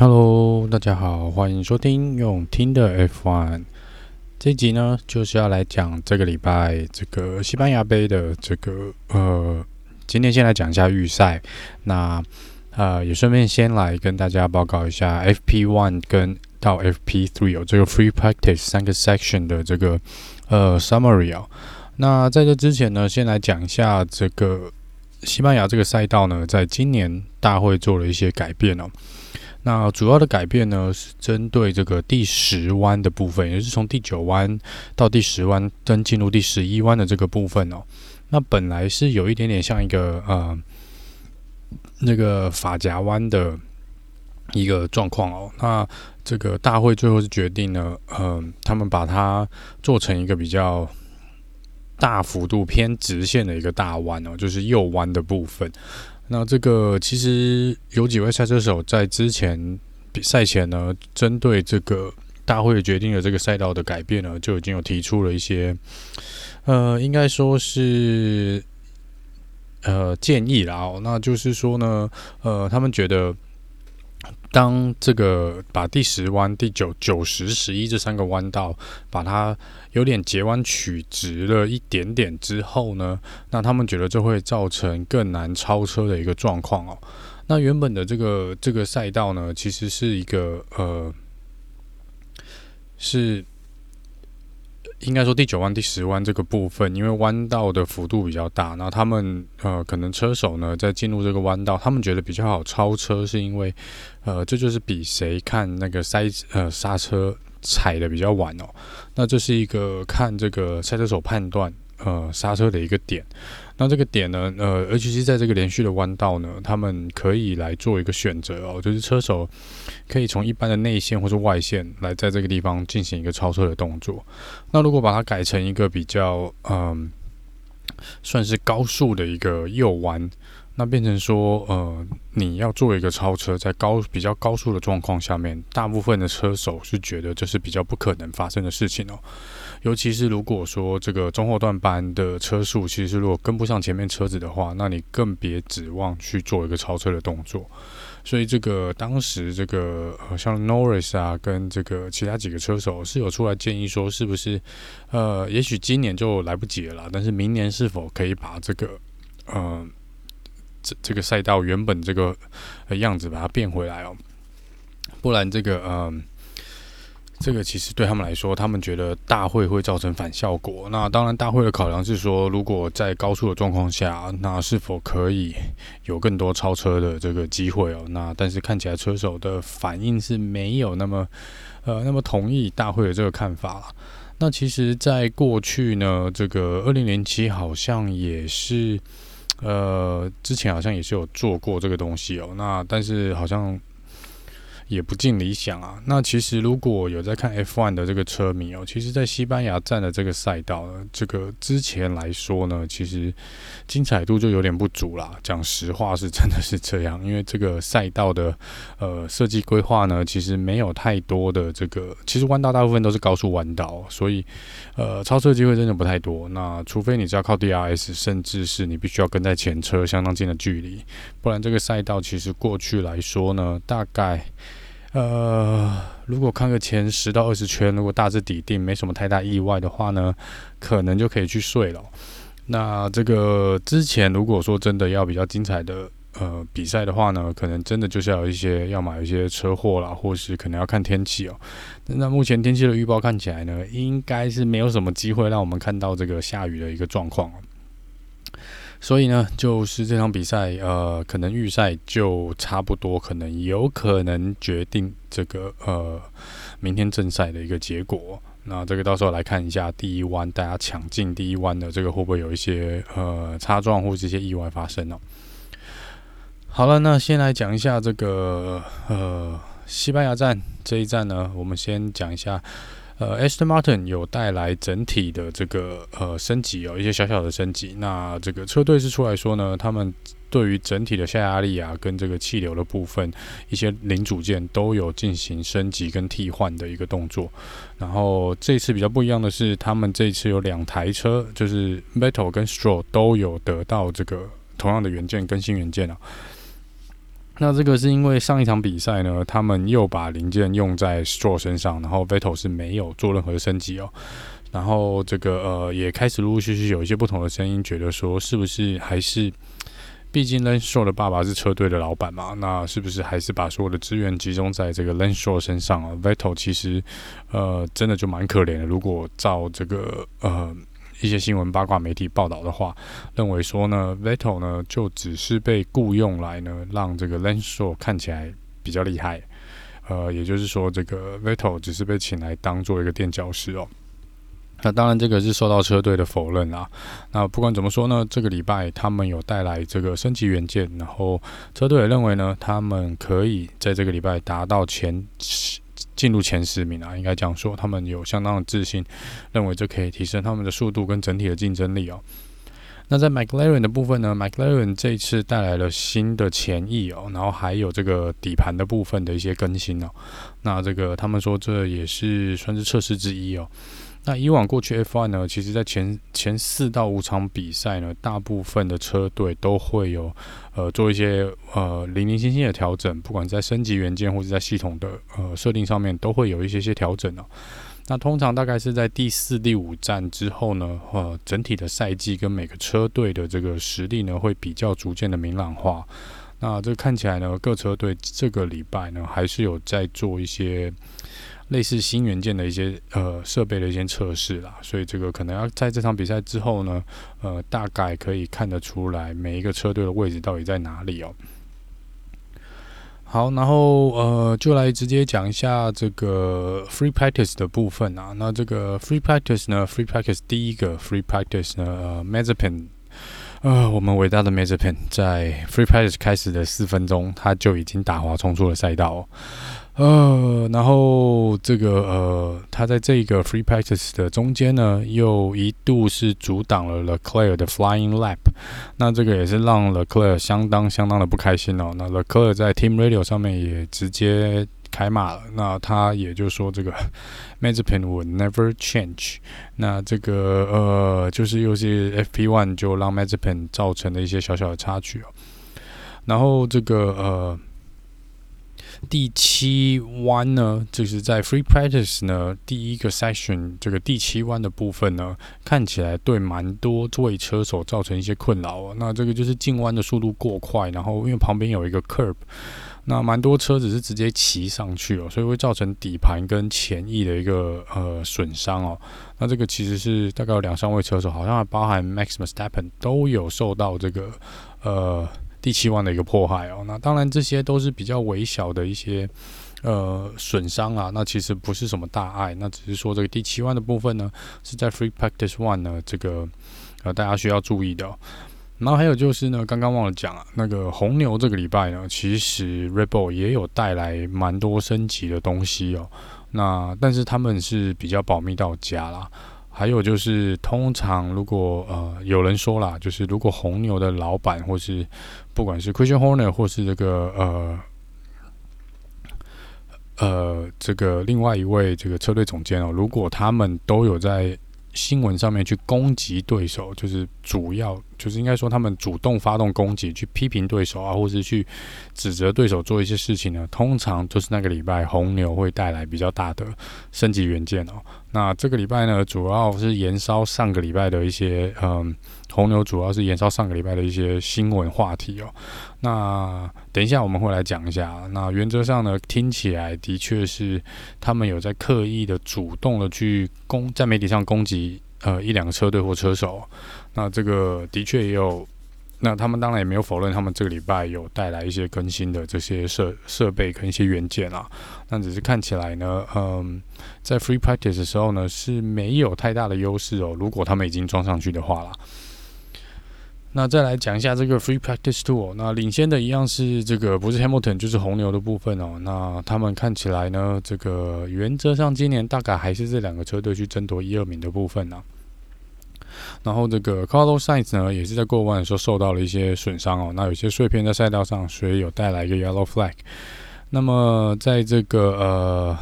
Hello，大家好，欢迎收听用听的 F1。这集呢，就是要来讲这个礼拜这个西班牙杯的这个呃，今天先来讲一下预赛。那呃，也顺便先来跟大家报告一下 FP One 跟到 FP Three 有这个 Free Practice 三个 Section 的这个呃 Summary 哦。那在这之前呢，先来讲一下这个西班牙这个赛道呢，在今年大会做了一些改变哦。那主要的改变呢，是针对这个第十弯的部分，也是从第九弯到第十弯，跟进入第十一弯的这个部分哦。那本来是有一点点像一个呃，那个发夹弯的一个状况哦。那这个大会最后是决定呢，呃，他们把它做成一个比较大幅度偏直线的一个大弯哦，就是右弯的部分。那这个其实有几位赛车手在之前比赛前呢，针对这个大会决定的这个赛道的改变呢，就已经有提出了一些，呃，应该说是呃建议啦哦。那就是说呢，呃，他们觉得。当这个把第十弯、第九、九十、十一这三个弯道，把它有点截弯取直了一点点之后呢，那他们觉得这会造成更难超车的一个状况哦。那原本的这个这个赛道呢，其实是一个呃是。应该说第九弯、第十弯这个部分，因为弯道的幅度比较大，那他们呃可能车手呢在进入这个弯道，他们觉得比较好超车，是因为呃这就是比谁看那个塞呃刹车踩的比较晚哦，那这是一个看这个赛车手判断。呃，刹车的一个点，那这个点呢，呃，尤其是在这个连续的弯道呢，他们可以来做一个选择哦，就是车手可以从一般的内线或者外线来在这个地方进行一个超车的动作。那如果把它改成一个比较，嗯，算是高速的一个右弯。那变成说，呃，你要做一个超车，在高比较高速的状况下面，大部分的车手是觉得这是比较不可能发生的事情哦。尤其是如果说这个中后段班的车速，其实如果跟不上前面车子的话，那你更别指望去做一个超车的动作。所以这个当时这个呃，像 Norris 啊，跟这个其他几个车手是有出来建议说，是不是呃，也许今年就来不及了，但是明年是否可以把这个呃。这这个赛道原本这个样子把它变回来哦，不然这个嗯、这个其实对他们来说，他们觉得大会会造成反效果。那当然，大会的考量是说，如果在高速的状况下，那是否可以有更多超车的这个机会哦？那但是看起来车手的反应是没有那么呃那么同意大会的这个看法。那其实，在过去呢，这个二零零七好像也是。呃，之前好像也是有做过这个东西哦，那但是好像。也不尽理想啊。那其实如果有在看 F1 的这个车迷哦，其实，在西班牙站的这个赛道呢，这个之前来说呢，其实精彩度就有点不足啦。讲实话是真的是这样，因为这个赛道的呃设计规划呢，其实没有太多的这个，其实弯道大部分都是高速弯道，所以呃超车机会真的不太多。那除非你只要靠 DRS，甚至是你必须要跟在前车相当近的距离，不然这个赛道其实过去来说呢，大概。呃，如果看个前十到二十圈，如果大致底定，没什么太大意外的话呢，可能就可以去睡了。那这个之前如果说真的要比较精彩的呃比赛的话呢，可能真的就是要有一些要买一些车祸啦，或是可能要看天气哦。那目前天气的预报看起来呢，应该是没有什么机会让我们看到这个下雨的一个状况。所以呢，就是这场比赛，呃，可能预赛就差不多，可能有可能决定这个呃明天正赛的一个结果。那这个到时候来看一下第一弯，大家抢进第一弯的这个会不会有一些呃擦撞或是一些意外发生呢？好了，那先来讲一下这个呃西班牙站这一站呢，我们先讲一下。呃，Aston Martin 有带来整体的这个呃升级哦，一些小小的升级。那这个车队是出来说呢，他们对于整体的下压力啊，跟这个气流的部分，一些零组件都有进行升级跟替换的一个动作。然后这次比较不一样的是，他们这次有两台车，就是 Metal 跟 Stroll 都有得到这个同样的元件更新元件啊。那这个是因为上一场比赛呢，他们又把零件用在 Straw 身上，然后 Vettel 是没有做任何的升级哦。然后这个呃也开始陆陆续续有一些不同的声音，觉得说是不是还是，毕竟 Lance Stroll 的爸爸是车队的老板嘛，那是不是还是把所有的资源集中在这个 Lance Stroll 身上啊？Vettel 其实呃真的就蛮可怜的，如果照这个呃。一些新闻八卦媒体报道的话，认为说呢，Vettel 呢就只是被雇用来呢，让这个 l a n s o 看起来比较厉害。呃，也就是说，这个 Vettel 只是被请来当做一个垫脚石哦。那当然，这个是受到车队的否认啊。那不管怎么说呢，这个礼拜他们有带来这个升级元件，然后车队也认为呢，他们可以在这个礼拜达到前十。进入前十名啊，应该这样说，他们有相当的自信，认为这可以提升他们的速度跟整体的竞争力哦。那在 McLaren 的部分呢，McLaren 这一次带来了新的前翼哦，然后还有这个底盘的部分的一些更新哦。那这个他们说这也是算是测试之一哦。那以往过去 F1 呢，其实在前前四到五场比赛呢，大部分的车队都会有呃做一些呃零零星星的调整，不管在升级元件或者在系统的呃设定上面，都会有一些些调整哦。那通常大概是在第四、第五站之后呢，呃，整体的赛季跟每个车队的这个实力呢，会比较逐渐的明朗化。那这看起来呢，各车队这个礼拜呢，还是有在做一些。类似新元件的一些呃设备的一些测试啦，所以这个可能要在这场比赛之后呢，呃，大概可以看得出来每一个车队的位置到底在哪里哦。好，然后呃，就来直接讲一下这个 free practice 的部分啊。那这个 free practice 呢，free practice 第一个 free practice 呢，呃，Mazepin，呃，我们伟大的 Mazepin 在 free practice 开始的四分钟，他就已经打滑冲出了赛道。呃，然后这个呃，他在这个 free practice 的中间呢，又一度是阻挡了 Leclerc 的 flying lap，那这个也是让 Leclerc 相当相当的不开心哦。那 Leclerc 在 team radio 上面也直接开骂了，那他也就说这个 Mazepin would never change，那这个呃，就是又是 FP1 就让 Mazepin 造成的一些小小的插曲哦。然后这个呃。第七弯呢，就是在 Free Practice 呢第一个 Session 这个第七弯的部分呢，看起来对蛮多位车手造成一些困扰哦。那这个就是进弯的速度过快，然后因为旁边有一个 Curb，那蛮多车子是直接骑上去哦，所以会造成底盘跟前翼的一个呃损伤哦。那这个其实是大概有两三位车手，好像还包含 Max Verstappen 都有受到这个呃。第七万的一个迫害哦，那当然这些都是比较微小的一些呃损伤啊，那其实不是什么大碍，那只是说这个第七万的部分呢是在 Free Practice One 呢这个呃大家需要注意的。然后还有就是呢，刚刚忘了讲啊，那个红牛这个礼拜呢，其实 Red Bull 也有带来蛮多升级的东西哦，那但是他们是比较保密到家啦。还有就是，通常如果呃有人说啦，就是如果红牛的老板或是不管是 Christian Horner 或是这个呃呃这个另外一位这个车队总监哦，如果他们都有在新闻上面去攻击对手，就是主要。就是应该说，他们主动发动攻击，去批评对手啊，或是去指责对手做一些事情呢。通常就是那个礼拜红牛会带来比较大的升级元件哦。那这个礼拜呢，主要是延烧上个礼拜的一些，嗯，红牛主要是延烧上个礼拜的一些新闻话题哦。那等一下我们会来讲一下。那原则上呢，听起来的确是他们有在刻意的主动的去攻，在媒体上攻击。呃，一两个车队或车手，那这个的确也有，那他们当然也没有否认，他们这个礼拜有带来一些更新的这些设设备跟一些元件啊，那只是看起来呢，嗯，在 free practice 的时候呢是没有太大的优势哦，如果他们已经装上去的话啦。那再来讲一下这个 free practice two，那领先的一样是这个不是 Hamilton 就是红牛的部分哦，那他们看起来呢，这个原则上今年大概还是这两个车队去争夺一二名的部分呢、然后这个 Carlos Sainz 呢，也是在过弯的时候受到了一些损伤哦。那有些碎片在赛道上，所以有带来一个 yellow flag。那么在这个呃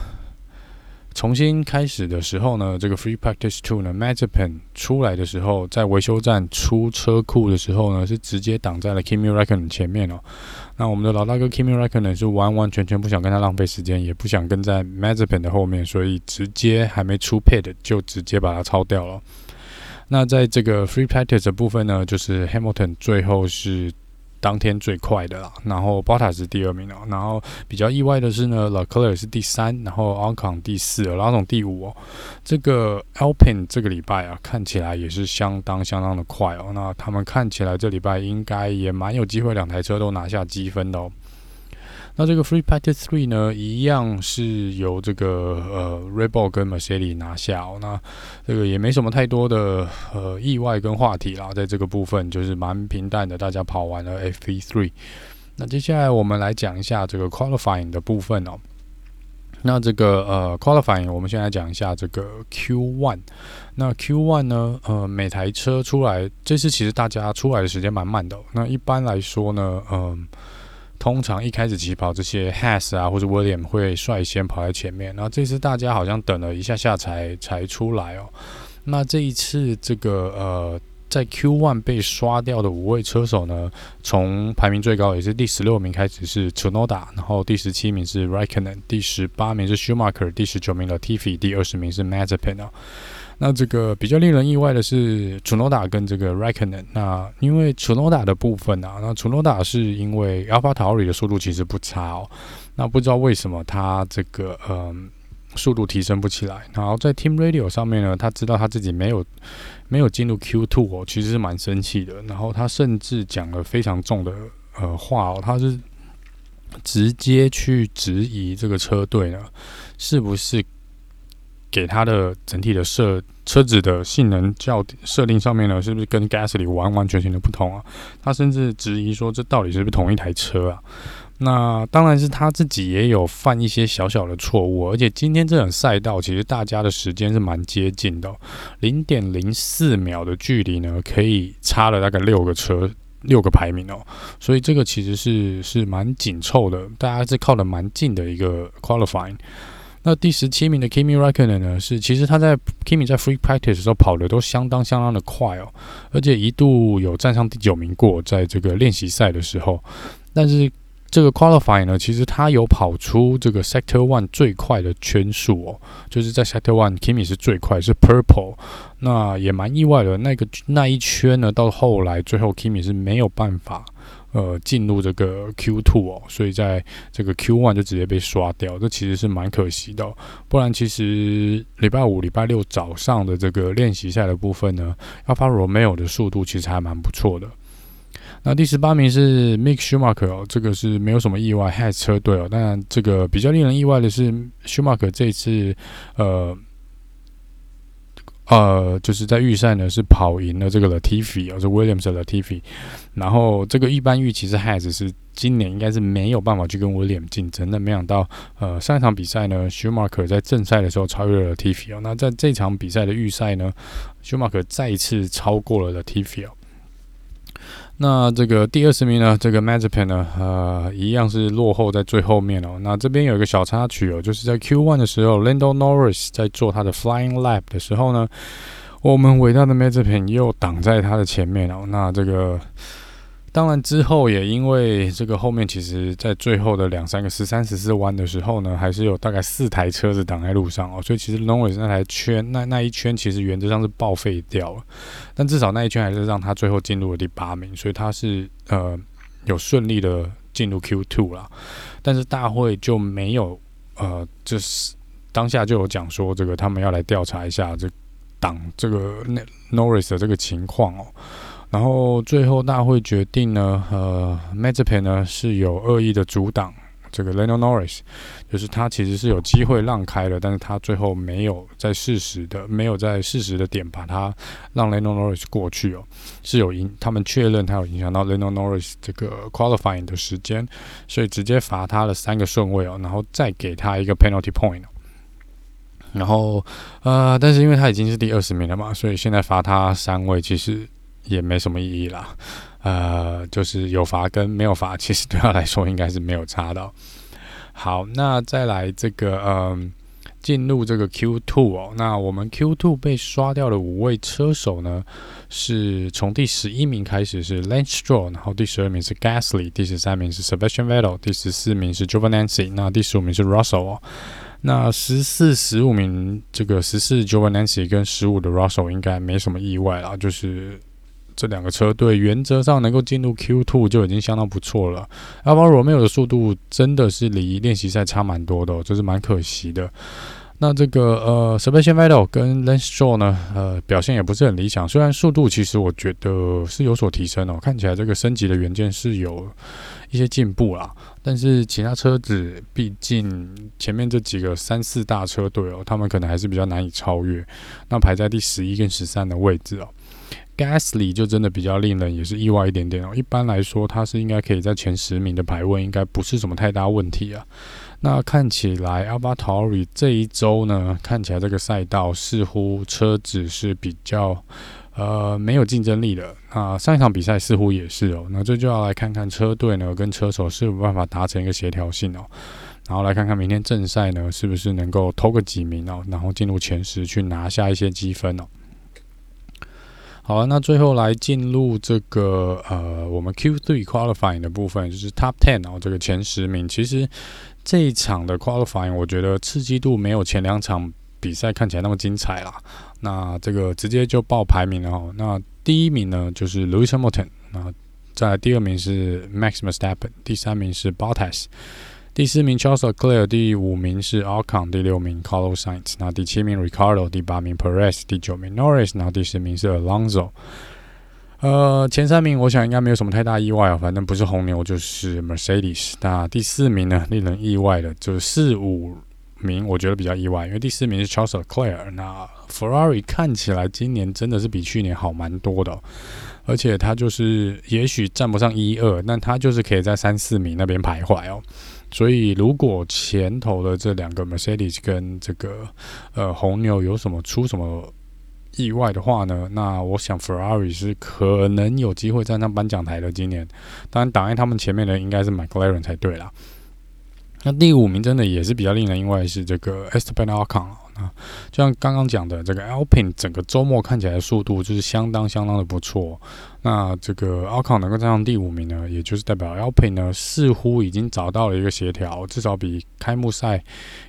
重新开始的时候呢，这个 Free Practice Two 呢，Mazepin 出来的时候，在维修站出车库的时候呢，是直接挡在了 Kimi Räikkönen 前面哦。那我们的老大哥 Kimi Räikkönen 是完完全全不想跟他浪费时间，也不想跟在 Mazepin 的后面，所以直接还没出 Pit 就直接把他超掉了。那在这个 Free Practice 的部分呢，就是 Hamilton 最后是。当天最快的啦，然后包塔是第二名哦，然后比较意外的是呢 l e c l e r 是第三，然后 Ocon 第四，然后总第五哦。这个 Alpin 这个礼拜啊，看起来也是相当相当的快哦。那他们看起来这礼拜应该也蛮有机会，两台车都拿下积分的哦。那这个 Free Practice Three 呢，一样是由这个呃 Red Bull 跟 Mercedes 拿下哦。那这个也没什么太多的呃意外跟话题啦，在这个部分就是蛮平淡的，大家跑完了 FP3。那接下来我们来讲一下这个 Qualifying 的部分哦。那这个呃 Qualifying，我们先来讲一下这个 Q One。那 Q One 呢，呃，每台车出来这次其实大家出来的时间蛮慢的。那一般来说呢，嗯、通常一开始起跑，这些 Has 啊或者 William 会率先跑在前面，然后这次大家好像等了一下下才才出来哦。那这一次这个呃，在 Q One 被刷掉的五位车手呢，从排名最高也是第十六名开始是 Tsunoda，然后第十七名是 Raikkonen，第十八名是 Schumacher，第十九名的 Tiffy，第二十名是 Mazepin 哦。那这个比较令人意外的是，Tsunoda 跟这个 Reckon。那因为 Tsunoda 的部分啊，那 Tsunoda 是因为 Alpha t a r i 的速度其实不差哦。那不知道为什么他这个嗯速度提升不起来。然后在 Team Radio 上面呢，他知道他自己没有没有进入 Q Two 哦，其实是蛮生气的。然后他甚至讲了非常重的呃话哦，他是直接去质疑这个车队呢是不是。给它的整体的设车子的性能较设定上面呢，是不是跟 Gasly 完完全全的不同啊？他甚至质疑说，这到底是不是同一台车啊？那当然是他自己也有犯一些小小的错误，而且今天这场赛道其实大家的时间是蛮接近的，零点零四秒的距离呢，可以差了大概六个车六个排名哦，所以这个其实是是蛮紧凑的，大家是靠得蛮近的一个 qualifying。那第十七名的 Kimi Räikkönen 呢？是其实他在 Kimi 在 Free Practice 的时候跑的都相当相当的快哦，而且一度有站上第九名过，在这个练习赛的时候。但是这个 Qualify 呢，其实他有跑出这个 Sector One 最快的圈数哦，就是在 Sector One Kimi 是最快，是 Purple。那也蛮意外的，那个那一圈呢，到后来最后 Kimi 是没有办法。呃，进入这个 Q Two 哦，所以在这个 Q One 就直接被刷掉，这其实是蛮可惜的。不然，其实礼拜五、礼拜六早上的这个练习赛的部分呢，Alfa Romeo 的速度其实还蛮不错的。那第十八名是 Mick Schumacher 哦，这个是没有什么意外，Has 车队哦。当然，这个比较令人意外的是，Schumacher 这次呃。呃，就是在预赛呢，是跑赢了这个 Latifi，哦，是 Williams 的 Latifi。然后这个一般预期是 Has 是今年应该是没有办法去跟 william 竞争的。没想到，呃，上一场比赛呢，Schumacher 在正赛的时候超越了 Latifi 哦。那在这场比赛的预赛呢，Schumacher 再一次超过了 Latifi 哦。那这个第二十名呢，这个 Mazepin 呢，呃，一样是落后在最后面哦。那这边有一个小插曲哦，就是在 Q One 的时候，Lando Norris 在做他的 Flying Lap 的时候呢，我们伟大的 Mazepin 又挡在他的前面哦。那这个。当然之后也因为这个后面其实，在最后的两三个十三十四弯的时候呢，还是有大概四台车子挡在路上哦，所以其实 Norris 那台圈那那一圈其实原则上是报废掉了，但至少那一圈还是让他最后进入了第八名，所以他是呃有顺利的进入 Q Two 啦。但是大会就没有呃，就是当下就有讲说这个他们要来调查一下这挡这个那 Norris 的这个情况哦。然后最后大会决定呢，呃 m a z e p a n 呢是有恶意的阻挡这个 Lando Norris，就是他其实是有机会让开的，但是他最后没有在适时的没有在适时的点把他让 Lando Norris 过去哦，是有影他们确认他有影响到 Lando Norris 这个 qualifying 的时间，所以直接罚他了三个顺位哦，然后再给他一个 penalty point，然后呃，但是因为他已经是第二十名了嘛，所以现在罚他三位其实。也没什么意义啦，呃，就是有罚跟没有罚，其实对他来说应该是没有差的。好，那再来这个，嗯，进入这个 Q2 哦，那我们 Q2 被刷掉的五位车手呢，是从第十一名开始是 Lance Stroll，然后第十二名是 Gasly，第十三名是 Sebastian Vettel，第十四名是 Giovinazzi，那第十五名是 Russell 哦。那十四、十五名，这个十四 Giovinazzi 跟十五的 Russell 应该没什么意外啦，就是这两个车队原则上能够进入 Q2 就已经相当不错了。Alfa Romeo 的速度真的是离练习赛差蛮多的，这是蛮可惜的。那这个呃，Sebastian v e t t e 跟 Lance Stroll 呢，呃，表现也不是很理想。虽然速度其实我觉得是有所提升哦，看起来这个升级的元件是有一些进步啦。但是其他车子，毕竟前面这几个三四大车队哦，他们可能还是比较难以超越。那排在第十一跟十三的位置哦，Gasly 就真的比较令人也是意外一点点哦。一般来说，他是应该可以在前十名的排位，应该不是什么太大问题啊。那看起来，AlphaTauri 这一周呢，看起来这个赛道似乎车子是比较呃没有竞争力的。那上一场比赛似乎也是哦。那这就要来看看车队呢跟车手是有办法达成一个协调性哦。然后来看看明天正赛呢是不是能够偷个几名哦，然后进入前十去拿下一些积分哦。好了，那最后来进入这个呃我们 Q3 Qualifying 的部分，就是 Top Ten 哦，这个前十名其实。这一场的 qualifying，我觉得刺激度没有前两场比赛看起来那么精彩啦。那这个直接就报排名了哦。那第一名呢就是 Lewis Hamilton，那再来第二名是 Max Verstappen，第三名是 Bottas，第四名 Charles c l e r 第五名是 Alcon，第六名 Carlos Sainz，那第七名 Ricardo，第八名 Perez，第九名 Norris，然后第十名是 Alonso。呃，前三名我想应该没有什么太大意外啊，反正不是红牛就是 Mercedes。那第四名呢，令人意外的就是四五名，我觉得比较意外，因为第四名是 Charles c l e r。那 Ferrari 看起来今年真的是比去年好蛮多的，而且他就是也许占不上一二，但他就是可以在三四名那边徘徊哦。所以如果前头的这两个 Mercedes 跟这个呃红牛有什么出什么。意外的话呢，那我想 Ferrari 是可能有机会站上颁奖台的。今年，当然挡在他们前面的应该是 McLaren 才对啦。那第五名真的也是比较令人意外，是这个 Esteban Ocon 啊，就像刚刚讲的，这个 Alpine 整个周末看起来的速度就是相当相当的不错。那这个 Ocon 能够站上第五名呢，也就是代表 Alpine 呢似乎已经找到了一个协调，至少比开幕赛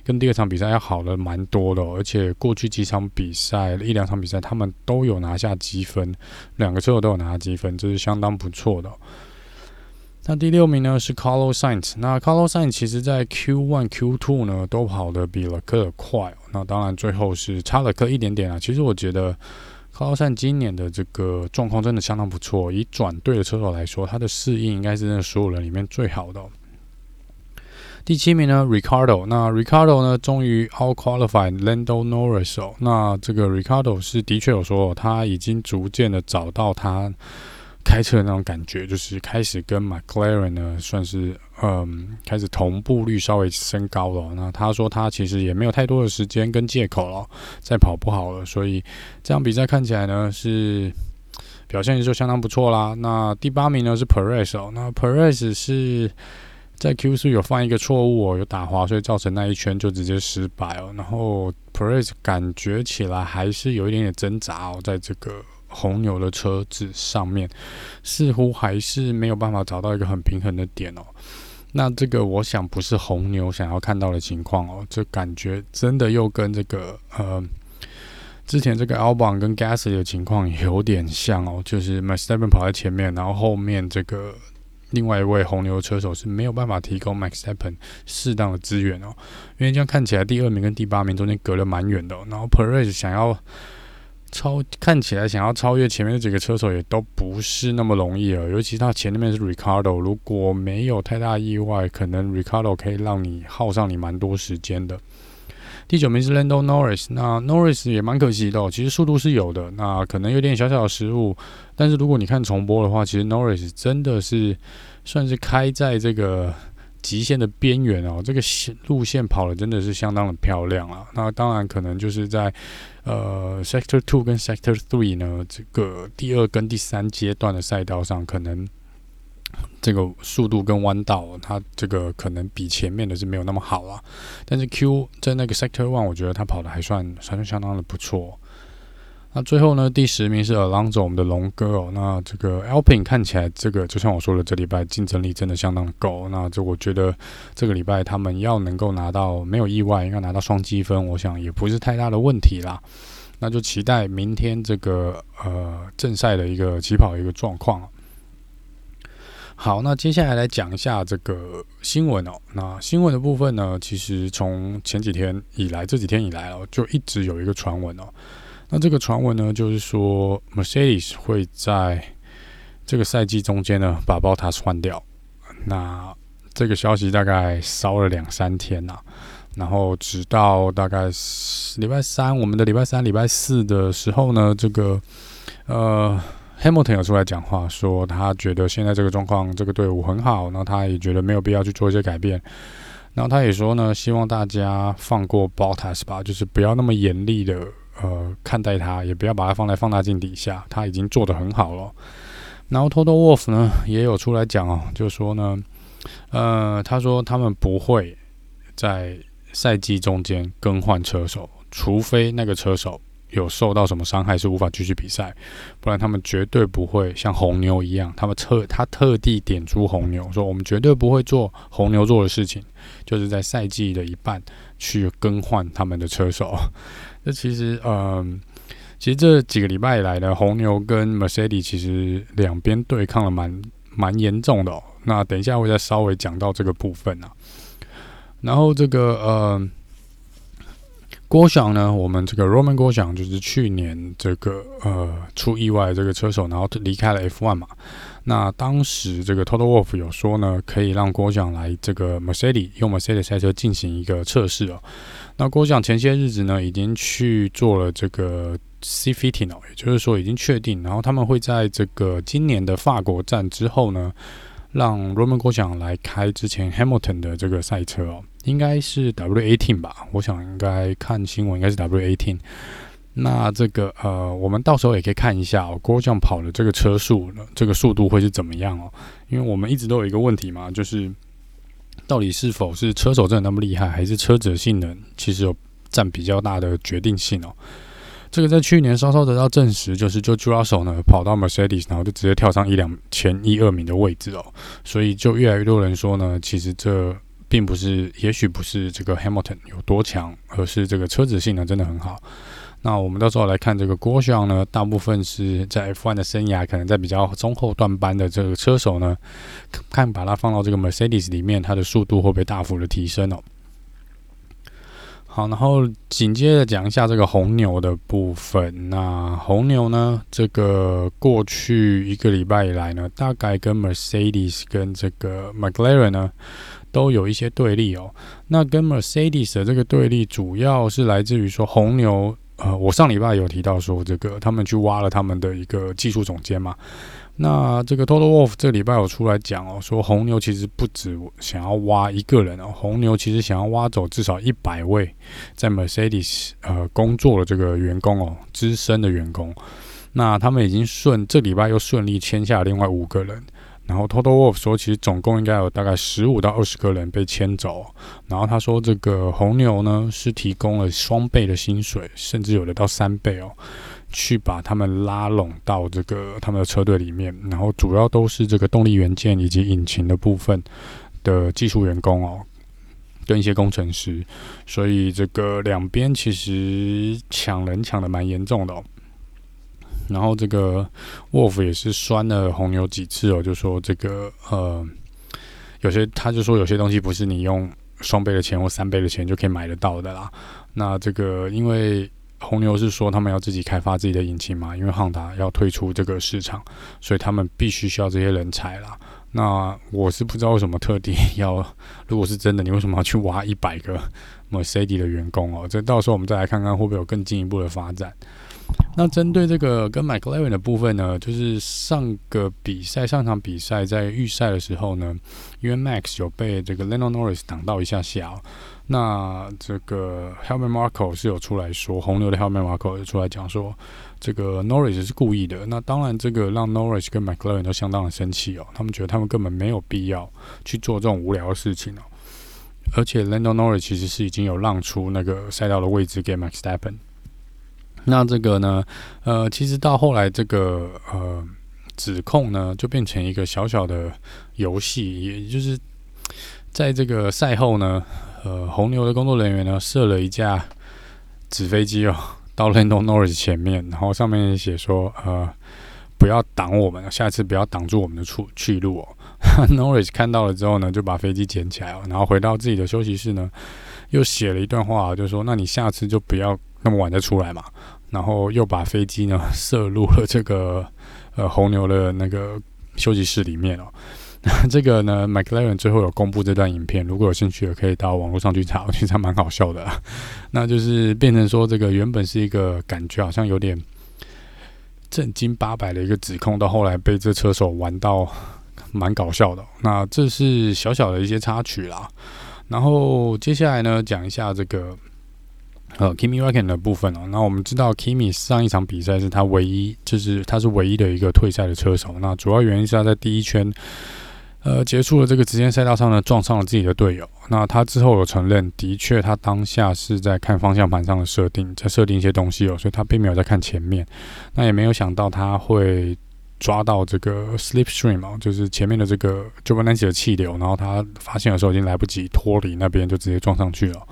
跟第二场比赛要好了蛮多的。而且过去几场比赛一两场比赛他们都有拿下积分，两个车手都有拿下积分，这是相当不错的。那第六名呢是 Carlos Sainz，那 Carlos Sainz 其实在 Q1、Q2 呢都跑得比勒克尔快，那当然最后是差了个一点点啊。其实我觉得 Carlos Sainz 今年的这个状况真的相当不错，以转队的车手来说，他的适应应该是那所有人里面最好的。第七名呢，Ricardo，那 Ricardo 呢终于 out qualified Lando Norris 哦，那这个 Ricardo 是的确有说他已经逐渐的找到他。开车的那种感觉，就是开始跟 McLaren 呢，算是嗯，开始同步率稍微升高了。那他说他其实也没有太多的时间跟借口了，再跑不好了，所以这场比赛看起来呢是表现就相当不错啦。那第八名呢是 Perez 哦，那 Perez 是在 Q4 有犯一个错误哦，有打滑，所以造成那一圈就直接失败哦。然后 Perez 感觉起来还是有一点点挣扎哦，在这个。红牛的车子上面似乎还是没有办法找到一个很平衡的点哦。那这个我想不是红牛想要看到的情况哦。这感觉真的又跟这个呃之前这个 Albon 跟 Gasly 的情况有点像哦。就是 Max Verstappen 跑在前面，然后后面这个另外一位红牛车手是没有办法提供 Max Verstappen 适当的资源哦。因为这样看起来第二名跟第八名中间隔了蛮远的。然后 Perez 想要。超看起来想要超越前面的几个车手也都不是那么容易了，尤其他前面是 Ricardo，如果没有太大意外，可能 Ricardo 可以让你耗上你蛮多时间的。第九名是 Lando Norris，那 Norris 也蛮可惜的，其实速度是有的，那可能有点小小的失误，但是如果你看重播的话，其实 Norris 真的是算是开在这个。极限的边缘哦，这个线路线跑的真的是相当的漂亮啊。那当然可能就是在呃 Sector Two 跟 Sector Three 呢，这个第二跟第三阶段的赛道上，可能这个速度跟弯道，它这个可能比前面的是没有那么好啊。但是 Q 在那个 Sector One，我觉得它跑的还算还算相当的不错。那最后呢，第十名是 Alonso，我们的龙哥哦。那这个 Alpine 看起来，这个就像我说的，这礼拜竞争力真的相当的够。那这我觉得这个礼拜他们要能够拿到没有意外，应该拿到双积分，我想也不是太大的问题啦。那就期待明天这个呃正赛的一个起跑一个状况。好，那接下来来讲一下这个新闻哦。那新闻的部分呢，其实从前几天以来，这几天以来哦，就一直有一个传闻哦。那这个传闻呢，就是说 Mercedes 会在这个赛季中间呢把 Bottas 换掉。那这个消息大概烧了两三天呐，然后直到大概礼拜三，我们的礼拜三、礼拜四的时候呢，这个呃。Hamilton 有出来讲话，说他觉得现在这个状况，这个队伍很好，那他也觉得没有必要去做一些改变。然后他也说呢，希望大家放过 Bottas 吧，就是不要那么严厉的呃看待他，也不要把它放在放大镜底下，他已经做得很好了。然后 Toto Wolf 呢也有出来讲哦，就说呢，呃，他说他们不会在赛季中间更换车手，除非那个车手。有受到什么伤害是无法继续比赛，不然他们绝对不会像红牛一样，他们特他特地点出红牛说，我们绝对不会做红牛做的事情，就是在赛季的一半去更换他们的车手。那其实，嗯、呃，其实这几个礼拜以来呢，红牛跟 Mercedes 其实两边对抗了蛮蛮严重的哦。那等一下会再稍微讲到这个部分啊，然后这个，呃。郭翔呢？我们这个 Roman 郭翔就是去年这个呃出意外这个车手，然后离开了 F1 嘛。那当时这个 Total Wolf 有说呢，可以让郭翔来这个 Mercedes 用 Mercedes 赛车进行一个测试哦。那郭翔前些日子呢，已经去做了这个 C fitting 哦，也就是说已经确定，然后他们会在这个今年的法国站之后呢，让 Romain Grosjean 来开之前 Hamilton 的这个赛车哦。应该是 W18 吧，我想应该看新闻应该是 W18。那这个呃，我们到时候也可以看一下哦，郭将跑的这个车速呢，这个速度会是怎么样哦？因为我们一直都有一个问题嘛，就是到底是否是车手真的那么厉害，还是车子的性能其实有占比较大的决定性哦？这个在去年稍稍得到证实，就是就 George Russell 呢跑到 Mercedes，然后就直接跳上一两前一二名的位置哦，所以就越来越多人说呢，其实这。并不是，也许不是这个 Hamilton 有多强，而是这个车子性能真的很好。那我们到时候来看这个 Grosjean 呢，大部分是在 F1 的生涯，可能在比较中后段班的这个车手呢，看把它放到这个 Mercedes 里面，它的速度会不会大幅的提升哦？好，然后紧接着讲一下这个红牛的部分。那红牛呢，这个过去一个礼拜以来呢，大概跟 Mercedes 跟这个 McLaren 呢。都有一些对立哦。那跟 Mercedes 的这个对立，主要是来自于说红牛。呃，我上礼拜有提到说，这个他们去挖了他们的一个技术总监嘛。那这个 Toto Wolff 这礼拜有出来讲哦，说红牛其实不止想要挖一个人哦，红牛其实想要挖走至少一百位在 Mercedes 呃工作的这个员工哦，资深的员工。那他们已经顺这礼拜又顺利签下另外五个人。然后 Total Wolf 说，其实总共应该有大概十五到二十个人被签走。然后他说，这个红牛呢是提供了双倍的薪水，甚至有的到三倍哦，去把他们拉拢到这个他们的车队里面。然后主要都是这个动力元件以及引擎的部分的技术员工哦，跟一些工程师。所以这个两边其实抢人抢的蛮严重的哦。然后这个沃夫也是酸了红牛几次哦，就说这个呃，有些他就说有些东西不是你用双倍的钱或三倍的钱就可以买得到的啦。那这个因为红牛是说他们要自己开发自己的引擎嘛，因为汉达要退出这个市场，所以他们必须需要这些人才啦。那我是不知道为什么特地要，如果是真的，你为什么要去挖一百个 Mercedes 的员工哦？这到时候我们再来看看会不会有更进一步的发展。那针对这个跟 McLaren 的部分呢，就是上个比赛上场比赛在预赛的时候呢，因为 Max 有被这个 Lando Norris 挡到一下下，那这个 Helmut Marko 是有出来说，红牛的 Helmut Marko 有出来讲说，这个 Norris 是故意的。那当然，这个让 Norris 跟 McLaren 都相当的生气哦，他们觉得他们根本没有必要去做这种无聊的事情哦。而且 Lando Norris 其实是已经有让出那个赛道的位置给 Max s t e p p e n。那这个呢，呃，其实到后来这个呃指控呢，就变成一个小小的游戏，也就是在这个赛后呢，呃，红牛的工作人员呢设了一架纸飞机哦，到 Lando Norris 前面，然后上面写说，呃，不要挡我们，下次不要挡住我们的出去路哦。Norris 看到了之后呢，就把飞机捡起来哦，然后回到自己的休息室呢，又写了一段话，就说：“那你下次就不要那么晚再出来嘛。”然后又把飞机呢 射入了这个呃红牛的那个休息室里面哦。那 这个呢，McLaren 最后有公布这段影片，如果有兴趣的可以到网络上去查，其实还蛮好笑的。那就是变成说，这个原本是一个感觉好像有点正经八百的一个指控，到后来被这车手玩到。蛮搞笑的，那这是小小的一些插曲啦。然后接下来呢，讲一下这个呃 Kimi Raikkonen 的部分哦。那我们知道 Kimi 上一场比赛是他唯一，就是他是唯一的一个退赛的车手。那主要原因是他在第一圈呃结束了这个直线赛道上呢，撞上了自己的队友。那他之后有承认，的确他当下是在看方向盘上的设定，在设定一些东西哦，所以他并没有在看前面。那也没有想到他会。抓到这个 slipstream 哦，就是前面的这个 Giovinazzi 的气流，然后他发现的时候已经来不及脱离那边，就直接撞上去了。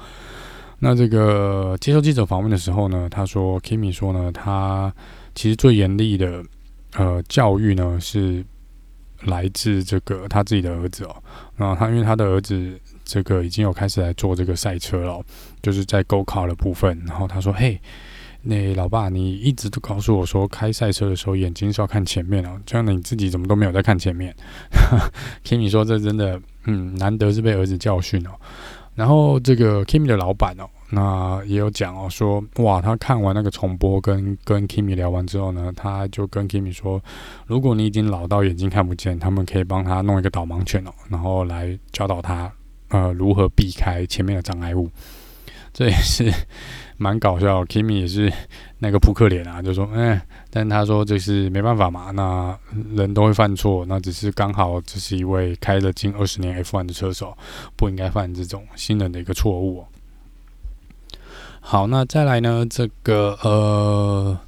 那这个接受记者访问的时候呢，他说 Kimi 说呢，他其实最严厉的呃教育呢是来自这个他自己的儿子哦。然后他因为他的儿子这个已经有开始来做这个赛车了，就是在 Go Car 的部分。然后他说：“嘿。”那老爸，你一直都告诉我说，开赛车的时候眼睛是要看前面哦。这样你自己怎么都没有在看前面？Kimi 说这真的，嗯，难得是被儿子教训哦。然后这个 Kimi 的老板哦，那也有讲哦，说哇，他看完那个重播跟跟 Kimi 聊完之后呢，他就跟 Kimi 说，如果你已经老到眼睛看不见，他们可以帮他弄一个导盲犬哦，然后来教导他呃如何避开前面的障碍物。这也是。蛮搞笑，Kimi 也是那个扑克脸啊，就说，哎，但他说这是没办法嘛，那人都会犯错，那只是刚好这是一位开了近二十年 F1 的车手，不应该犯这种新人的一个错误。好，那再来呢，这个呃。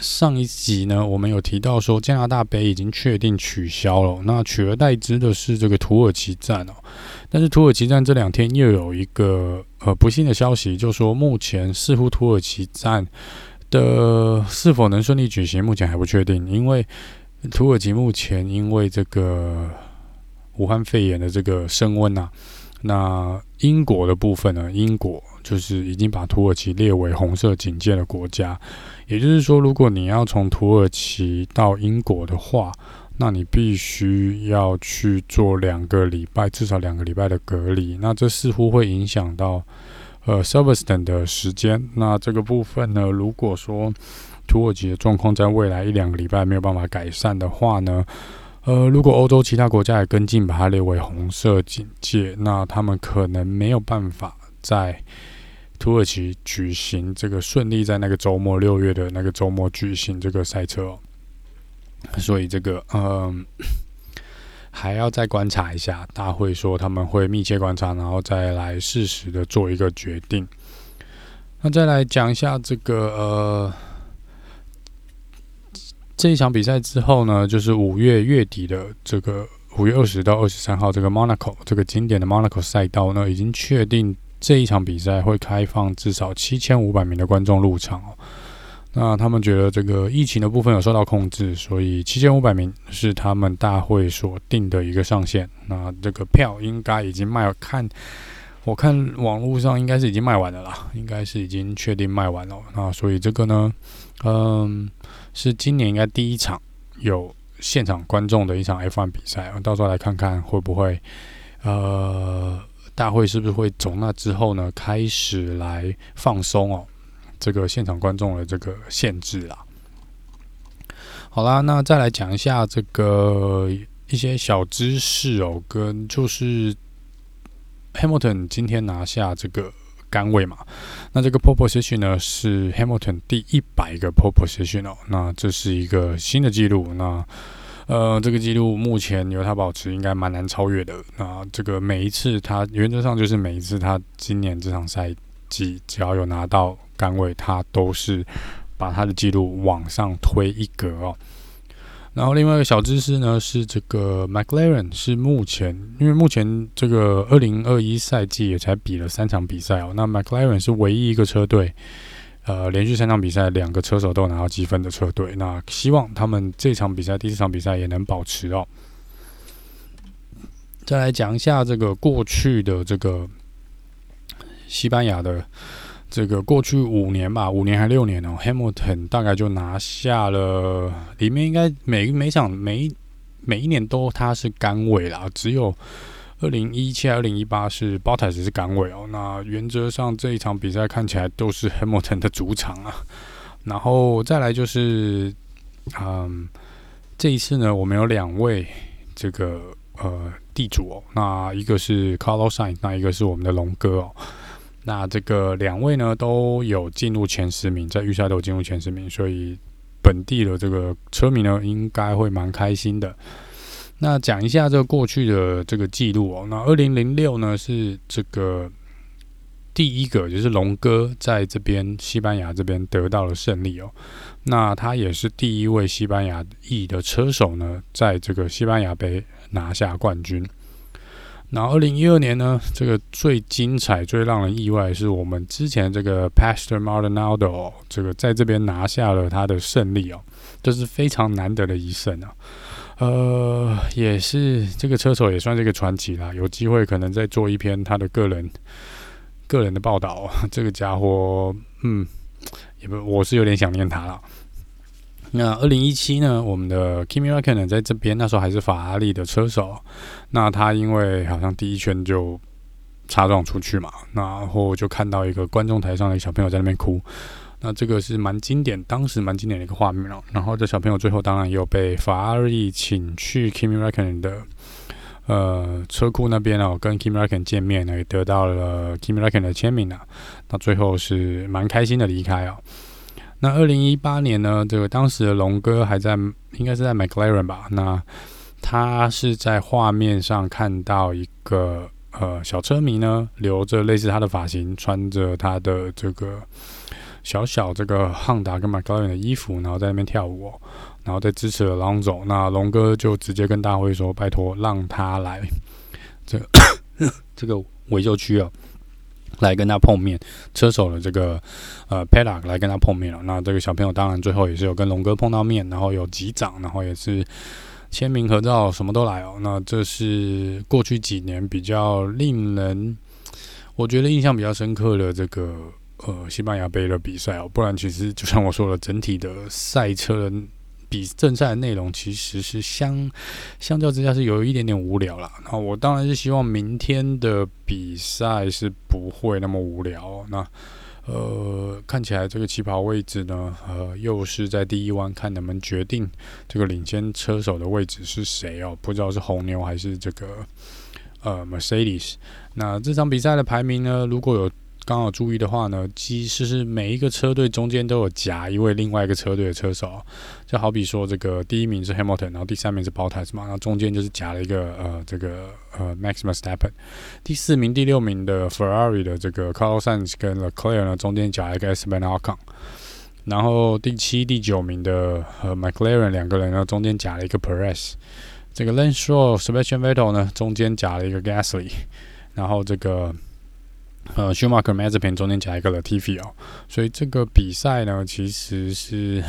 上一集呢，我们有提到说加拿大杯已经确定取消了，那取而代之的是这个土耳其站哦。但是土耳其站这两天又有一个呃不幸的消息，就说目前似乎土耳其站的是否能顺利举行，目前还不确定，因为土耳其目前因为这个武汉肺炎的这个升温啊。那英国的部分呢？英国就是已经把土耳其列为红色警戒的国家，也就是说，如果你要从土耳其到英国的话，那你必须要去做两个礼拜，至少两个礼拜的隔离。那这似乎会影响到呃 Silverstone 的时间。那这个部分呢，如果说土耳其的状况在未来一两个礼拜没有办法改善的话呢？呃，如果欧洲其他国家也跟进，把它列为红色警戒，那他们可能没有办法在土耳其举行这个顺利在那个周末六月的那个周末举行这个赛车哦。所以这个嗯、还要再观察一下。大会说他们会密切观察，然后再来适时的做一个决定。那再来讲一下这个呃。这一场比赛之后呢，就是五月月底的这个五月二十到二十三号，这个 Monaco 这个经典的 Monaco 赛道呢，已经确定这一场比赛会开放至少七千五百名的观众入场哦。那他们觉得这个疫情的部分有受到控制，所以七千五百名是他们大会所定的一个上限。那这个票应该已经卖，看我看网络上应该是已经卖完了啦，应该是已经确定卖完了。那所以这个呢，嗯。是今年应该第一场有现场观众的一场 F1 比赛，我到时候来看看会不会，呃，大会是不是会从那之后呢开始来放松哦，这个现场观众的这个限制啦。好啦，那再来讲一下这个一些小知识哦，跟就是 Hamilton 今天拿下这个杆位嘛，那这个 proposition 呢是 Hamilton 第一百个 proposition 哦，那这是一个新的记录，那呃这个记录目前由他保持应该蛮难超越的，那这个每一次他原则上就是每一次他今年这场赛季只要有拿到单位，他都是。把他的记录往上推一格哦，然后另外一个小知识呢是这个 McLaren 是目前，因为目前这个二零二一赛季也才比了三场比赛哦，那 McLaren 是唯一一个车队，呃，连续三场比赛两个车手都拿到积分的车队，那希望他们这场比赛第四场比赛也能保持哦。再来讲一下这个过去的这个西班牙的。这个过去五年吧，五年还六年哦，Hamilton 大概就拿下了，里面应该每每场每每一年都他是杆位啦，只有二零一七、二零一八是 Bottas 是杆位哦。那原则上这一场比赛看起来都是 Hamilton 的主场啊。然后再来就是，嗯，这一次呢，我们有两位这个呃地主哦，那一个是 Carlos Sain，那一个是我们的龙哥哦。那这个两位呢都有进入前十名，在预赛都进入前十名，所以本地的这个车迷呢应该会蛮开心的。那讲一下这个过去的这个记录哦，那二零零六呢是这个第一个，就是龙哥在这边西班牙这边得到了胜利哦。那他也是第一位西班牙裔的车手呢，在这个西班牙杯拿下冠军。然后，二零一二年呢，这个最精彩、最让人意外是我们之前这个 Pastor m a r d o n a l d o 这个在这边拿下了他的胜利哦，这是非常难得的一胜啊。呃，也是这个车手也算是一个传奇啦，有机会可能再做一篇他的个人个人的报道。这个家伙，嗯，也不，我是有点想念他了。那二零一七呢？我们的 Kimi Räikkönen 在这边，那时候还是法拉利的车手。那他因为好像第一圈就擦撞出去嘛，然后就看到一个观众台上的小朋友在那边哭。那这个是蛮经典，当时蛮经典的一个画面哦。然后这小朋友最后当然也有被法拉利请去 Kimi Räikkönen 的呃车库那边哦，跟 Kimi Räikkönen 见面呢，也得到了 Kimi Räikkönen 的签名啊。那最后是蛮开心的离开哦。那二零一八年呢，这个当时的龙哥还在，应该是在 McLaren 吧？那他是在画面上看到一个呃小车迷呢，留着类似他的发型，穿着他的这个小小这个汉达跟马高远的衣服，然后在那边跳舞，然后在支持了 Alonso。那龙哥就直接跟大会说：“拜托，让他来这 这个维修区哦。”来跟他碰面，车手的这个呃 Paddock 来跟他碰面了。那这个小朋友当然最后也是有跟龙哥碰到面，然后有击掌，然后也是签名合照，什么都来哦。那这是过去几年比较令人我觉得印象比较深刻的这个呃西班牙杯的比赛哦。不然其实就像我说的，整体的赛车的。比正赛的内容其实是相相较之下是有一点点无聊了。那我当然是希望明天的比赛是不会那么无聊。那呃，看起来这个起跑位置呢，呃，又是在第一弯，看能不能决定这个领先车手的位置是谁哦？不知道是红牛还是这个呃 Mercedes。那这场比赛的排名呢，如果有。刚好注意的话呢，其实是每一个车队中间都有夹一位另外一个车队的车手，就好比说这个第一名是 Hamilton，然后第三名是 Bottas 嘛，然后中间就是夹了一个呃这个呃 Max Verstappen，第四名、第六名的 Ferrari 的这个 Carlos Sainz 跟 Leclerc 呢中间夹了一个 Esteban Ocon，然后第七、第九名的呃 McLaren 两个人呢中间夹了一个 Perez，这个 Lance Stroll、Sebastian Vettel 呢中间夹了一个 Gasly，然后这个。呃，Schumacher、Mazepin 中间夹一个 Latifi 哦，所以这个比赛呢，其实是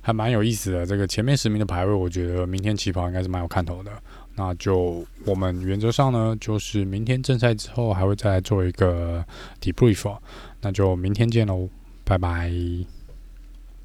还蛮有意思的。这个前面十名的排位，我觉得明天起跑应该是蛮有看头的。那就我们原则上呢，就是明天正赛之后还会再来做一个 debrief，那就明天见喽，拜拜。